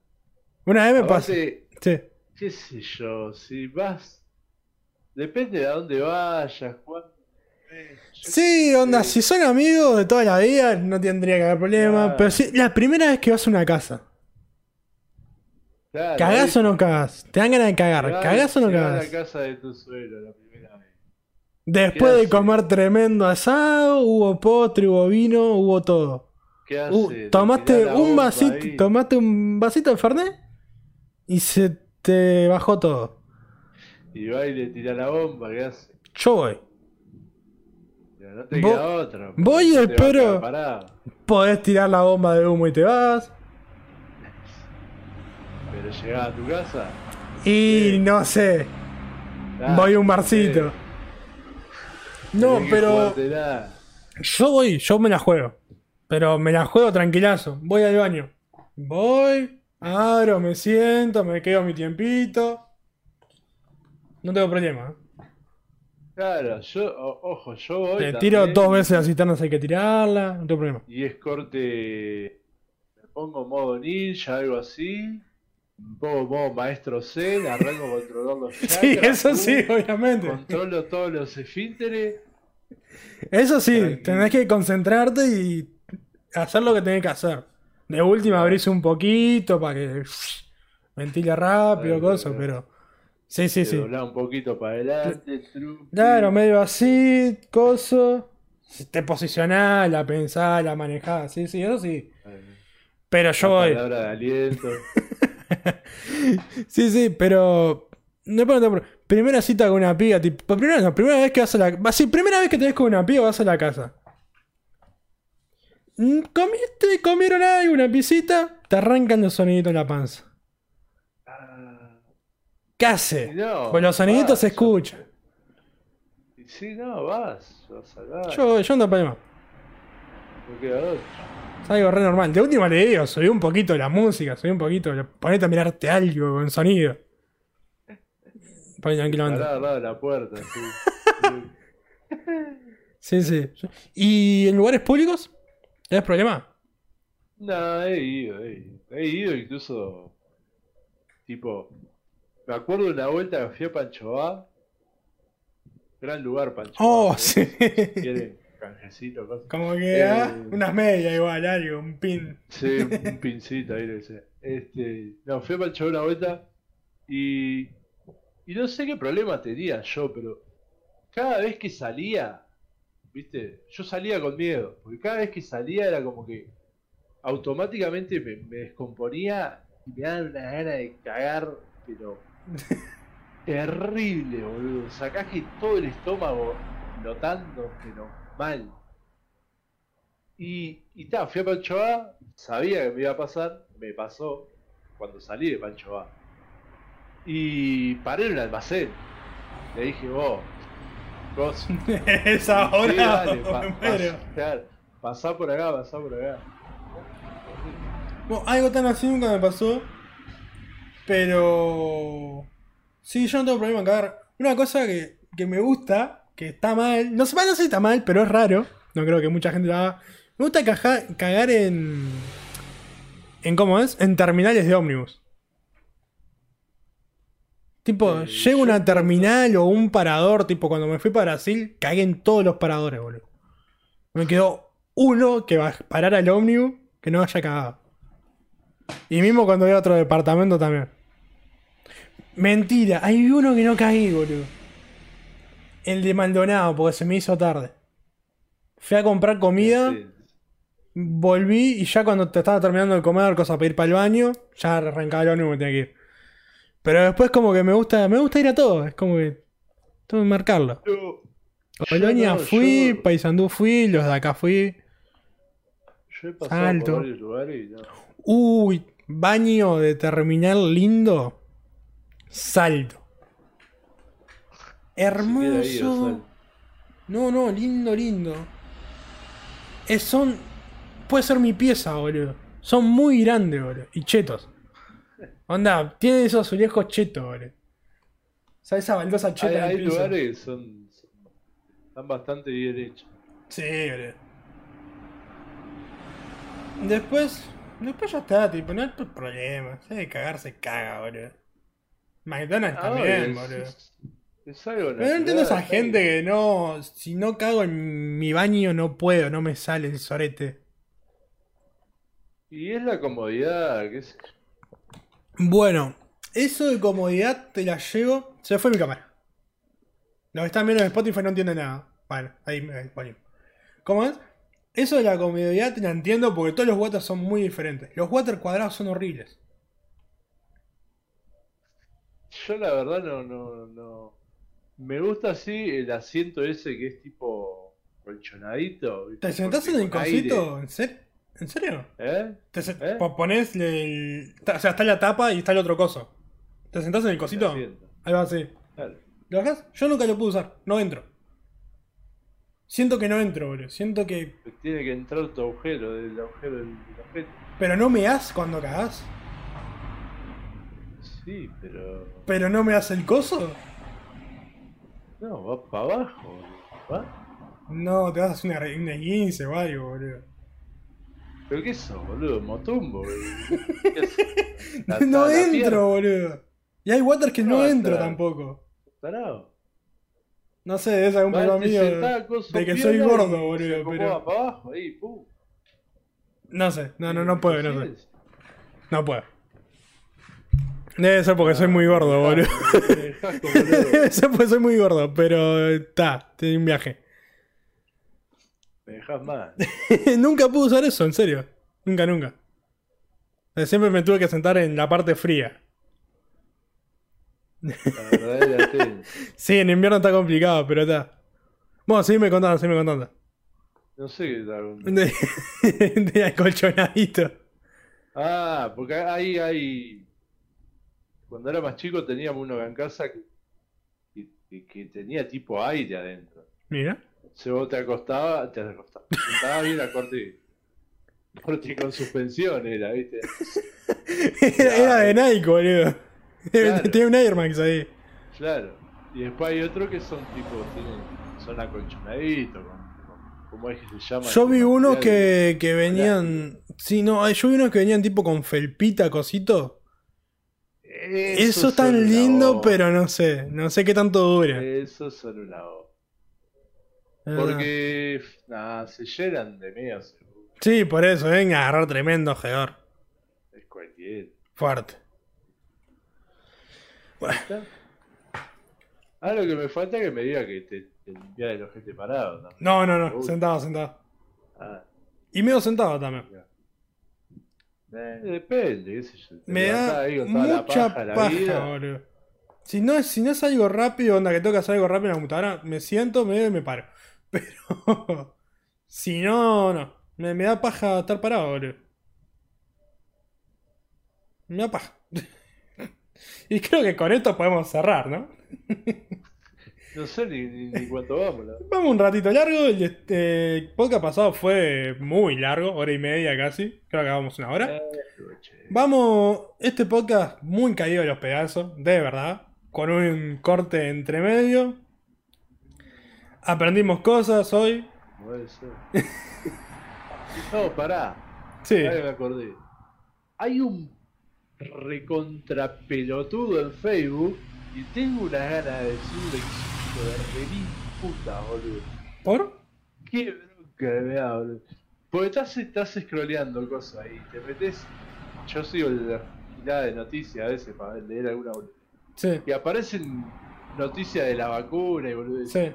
Una vez me pasó. Sí. qué sé yo, si vas. Depende de a dónde vayas, Sí, onda, Sí. si son amigos de toda la vida, no tendría que haber problema. Claro. Pero si la primera vez que vas a una casa, Claro, ¿cagás ahí o no cagás? ¿Te dan ganas de cagar? vas- ¿Cagás o no a cagás? la casa de tu suegro la. Después ¿Qué de comer tremendo asado, hubo postre, hubo vino, hubo todo. ¿Qué Uh, haces? Te tomaste un vasito, ahí. tomaste un vasito de Fernet y se te bajó todo. Y va y le tira la bomba, ¿qué hace? Yo voy. No te Vo- queda otra. voy y espero. Podés tirar la bomba de humo y te vas. Pero llegás a tu casa. Y no sé, ah, voy a un barcito. No, pero yo voy, yo me la juego. Pero me la juego tranquilazo. Voy al baño. Voy, Abro, me siento, me quedo mi tiempito. No tengo problema. ¿eh? Claro, yo, o- ojo, yo voy. Te también, tiro dos veces las cisternas, hay que tirarla. No tengo problema. Y es corte. Me pongo modo ninja, algo así. Un poco modo maestro Zen, arranco a controlar los chakras. Sí, eso sí, obviamente. Controlo todos los esfínteres. Eso sí, tenés que concentrarte y hacer lo que tenés que hacer. De última abrirse un poquito para que ventile rápido, cosas, pero. Sí, sí, sí. doblás un poquito para adelante. truqui. Claro, medio así, coso. Te posicionás, la pensás, la manejás, sí, sí, eso sí. Pero yo voy. palabra de aliento. Sí, sí, pero. No Primera cita con una piba, tipo. Primera, no, primera vez que vas a la. Sí, primera vez que te ves con una piba, vas a la casa. Mm, Comiste, comieron algo, una pisita, te arrancan los soniditos en la panza. ¿Qué hace? no, Pues los soniditos vas, se escuchan. Sí, no, vas. Vas acá. Yo, yo. No queda otra. Es algo re normal. De última le digo, subí un poquito la música, subí un poquito, ponete a mirarte algo con sonido. Tranquilamente. Al lado de la puerta. sí. Sí. ¿Y en lugares públicos? ¿Tienes problema? No, he ido, he ido. He ido incluso. Tipo. Me acuerdo de una vuelta que fui a Panchoá. Gran lugar, Panchoá. Oh, ¿eh? sí. Si quieren canjecito, cosas. Como que, Eh, ah, unas medias igual, algo, un pin. Sí, un, pincito ahí, le sé. Este, no, fui a Panchoá una vuelta y. Y no sé qué problema tenía yo, pero. Cada vez que salía. ¿Viste? Yo salía con miedo. Porque cada vez que salía era como que. Automáticamente me, me descomponía y me daban una gana de cagar, pero. Terrible, boludo. Sacás que todo el estómago flotando, pero mal. Y, y ta, fui a Pancho A, sabía que me iba a pasar, me pasó cuando salí de Pancho A. Y paré en un almacén. Le dije, vos, vos, es sí, ahora. dale, pa- muero. claro, pasá por acá, pasá por acá. Bueno, algo tan así nunca me pasó. Pero. Sí, yo no tengo problema en cagar. Una cosa que, que me gusta, que está mal. No sé, no sé si está mal, pero es raro. No creo que mucha gente lo haga. Me gusta caja- cagar en. ¿En cómo es? En terminales de ómnibus. Tipo, Eh, llego a una terminal o un parador, tipo cuando me fui para Brasil, cagué en todos los paradores, boludo. Me quedó uno que va a parar al ómnibus que no haya cagado. Y mismo cuando voy a otro departamento también. Mentira, hay uno que no caí, boludo. El de Maldonado, porque se me hizo tarde. Fui a comprar comida, Sí. volví y ya cuando te estaba terminando de comer, cosa para ir para el baño, ya arrancaba el ómnibus y me tenía que ir. Pero después como que me gusta, me gusta ir a todo, es como que tengo que marcarlo. Yo- Colonia yo no, fui, yo- Paysandú fui, los de acá fui. Yo he pasado Salto. por varios lugares y no. Uy, baño de terminal lindo. Salto. Ahí, Hermoso. No, no, lindo, lindo. Es, son. Puede ser mi pieza, boludo. Son muy grandes, boludo. Y chetos. Onda, tienen esos azulejos chetos, boludo. O sea, esa baldosa cheta hay, hay lugares que son, son- están bastante bien hechos. Sí, boludo. Después. Después ya está, tipo, no hay problema. Si hay que cagar, se caga, boludo. McDonald's Ah, también, es, boludo. es- es algo Pero no entiendo esa gente que no. Si no cago en mi baño, no puedo, no me sale el sorete. Y es la comodidad, qué sé. Bueno, eso de comodidad te la llevo. Se fue mi cámara. Los que están viendo en Spotify no entienden nada. Bueno, ahí me ponemos. ¿Cómo es? Eso de la comodidad te la entiendo porque todos los waters son muy diferentes. Los water cuadrados son horribles. Yo la verdad no, no, no. Me gusta así el asiento ese que es tipo colchonadito. ¿Te sentás en el cosito? ¿En, ser- ¿En serio? ¿Eh? Te ¿Eh? Ponés el. O sea, está la tapa y está el otro coso. ¿Te sentás en el cosito? Ahí va, sí. ¿Lo bajás? Yo nunca lo pude usar. No entro. Siento que no entro, boludo. Siento que. Tiene que entrar tu agujero, del agujero del, objeto. Pero no me das cuando cagás. Sí, pero. Pero no me hace el coso. No, va para abajo, boludo. ¿Va? No, te vas a hacer una, una 15 o algo, boludo. ¿Pero qué eso, boludo? Motumbo, boludo. No entro, pierna, boludo. Y hay waters que no, No, entro está- tampoco. tarado. No sé, es algún problema mío. de que soy gordo, boludo, pero- para abajo, ahí, pum. No sé, no, no, no puedo, no sé. No puedo. Debe ser porque soy muy gordo, boludo. Debe ser porque soy muy gordo, pero está, tengo un viaje. Me dejas mal. nunca pude usar eso, en serio. Nunca, nunca. Eh, Siempre me tuve que sentar en la parte fría. La verdadera. Sí, en invierno está complicado, pero está. Bueno, seguime contando, seguime contando. No sé qué tal. De, de acolchonadito. Ah, porque ahí hay. Cuando era más chico teníamos uno en casa que- que tenía tipo aire adentro. Mira. Se vos te acostabas, te acostabas, te sentabas bien a corte. Corte con suspensión era, ¿viste? Era, era de Nike, boludo. Claro. Tenía un Air Max ahí. Claro. Y después hay otros que son tipo, tienen, son acolchonaditos, ¿cómo es que se llama? Yo vi unos que, que venían. Sí, no, yo vi unos que venían tipo con felpita, cosito. Eso es tan lindo, pero no sé. No sé qué tanto dura. Esos son una bomba. Porque, nada, se llenan de mega seguro. Sí, por eso, venga a agarrar tremendo jedor. Es cualquier. Fuerte. Ah, lo que me falta es que me diga que te, te limpias el ojete parado, ¿no? No, no, no, sentado, sentado. Ah, Y medio sentado también. eh, depende, qué sé yo. Te Me da ahí con toda la mucha paja, la paja, vida. boludo. Si no, es, si no es algo rápido, onda que tengo que hacer algo rápido en la computadora, me siento, me, me paro. Pero si no, no. Me, me da paja estar parado, boludo. Me da paja. y creo que con esto podemos cerrar, ¿no? No sé ni, ni, ni cuánto vamos. La... Vamos un ratito largo. El este, podcast pasado fue muy largo, hora y media casi. Creo que acabamos una hora. Eh. Vamos, este podcast muy caído de los pedazos, de verdad, con un corte entre medio. Aprendimos cosas hoy. Puede ser. no, pará. Sí, Ahora me acordé. Hay un recontrapelotudo en Facebook y tengo una gana de decirle que de remil puta, boludo. ¿por? Qué bronca me da, boludo. Porque estás, estás scrolleando cosas ahí, te metes. Yo sigo la gilada de noticias a veces para leer alguna boludo. Sí, Y aparecen noticias de la vacuna y boludo. sí.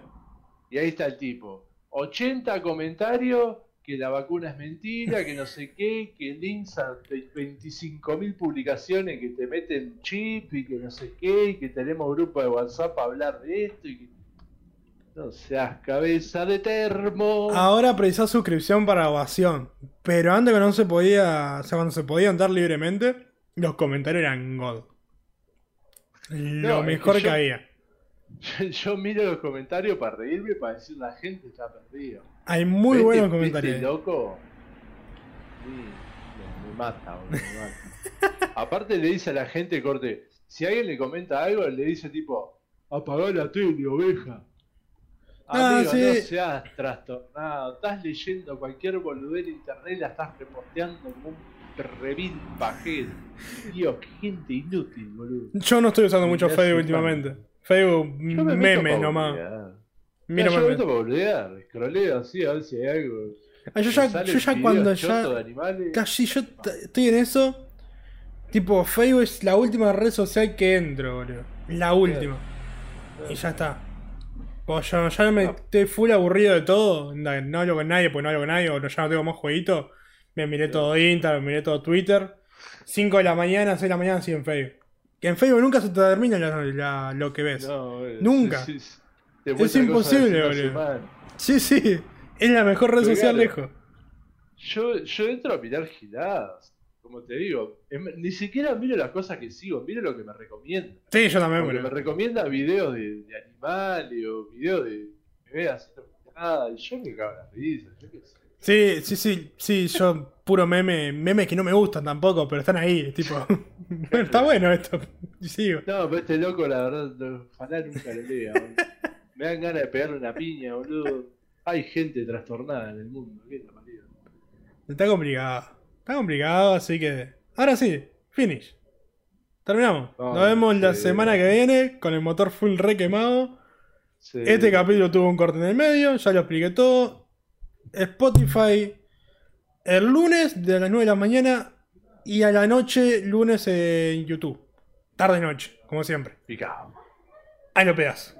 Y ahí está el tipo. 80 comentarios que la vacuna es mentira, que no sé qué, que links a 25.000 publicaciones que te meten chip y que no sé qué, y que tenemos grupo de WhatsApp para hablar de esto y que... No seas cabeza de termo. Ahora precisás suscripción para ovación. Pero antes que no se podía, o sea, cuando se podía andar libremente, los comentarios eran God. Lo No, es que mejor que, yo- había. Yo, yo miro los comentarios para reírme, para decir la gente está perdida. Hay muy ¿Viste- buenos viste, comentarios. loco? Sí, me, me mata, me mata. Aparte le dice a la gente, corte, si alguien le comenta algo, le dice tipo, apagá la tele, oveja. Ah, Amigo, sí. no seas trastornado, estás leyendo cualquier boludez en internet y la estás reposteando como un revil pajero. Dios, gente inútil, boludo. Yo no estoy usando mucho Facebook últimamente. Facebook, Yo me memes nomás. Mira, yo me meto para boludear, scrolleo así a ver si hay algo. Ah, yo ya, yo ya cuando ya. Casi yo estoy en eso. Tipo, Facebook es la última red social que entro, boludo. La última. Y ya está. Pues ya, ya me No. estoy full aburrido de todo. No, hablo con nadie, pues no hablo con nadie, o no- ya no tengo más jueguito. Me miré todo Instagram, me miré todo Twitter. 5 de la mañana, 6 de la mañana, sí en Facebook. Que en Facebook nunca se te termina la- la- lo que ves. No, Nunca. sí, sí, te muestra imposible, boludo. Sí, sí. Es la mejor red Pero social lejos. Yo, yo entro a mirar giladas. Como te digo, em- ni siquiera miro las cosas que sigo, miro lo que me recomienda. Sí, yo también, Porque me boludo. recomienda videos de, de animales o videos de me ve haciendo nada y yo me cago en la risa, yo qué sé. Sí, sí, sí, sí, yo puro meme, memes que no me gustan tampoco, pero están ahí, tipo, está bueno esto, sigo. No, pero este loco, la verdad, ojalá nunca lo lea. boludo. Me dan ganas de pegarle una piña, boludo. Hay gente trastornada en el mundo. ¿Qué? Está complicado, está complicado, así que, ahora sí, finish. Terminamos. Nos vemos la semana que viene con el motor full re quemado. Sí. Este capítulo tuvo un corte en el medio, ya lo expliqué todo. Spotify el lunes de las 9 de la mañana y a la noche lunes en YouTube. Tarde noche, como siempre. Picado. Ahí lo pegas.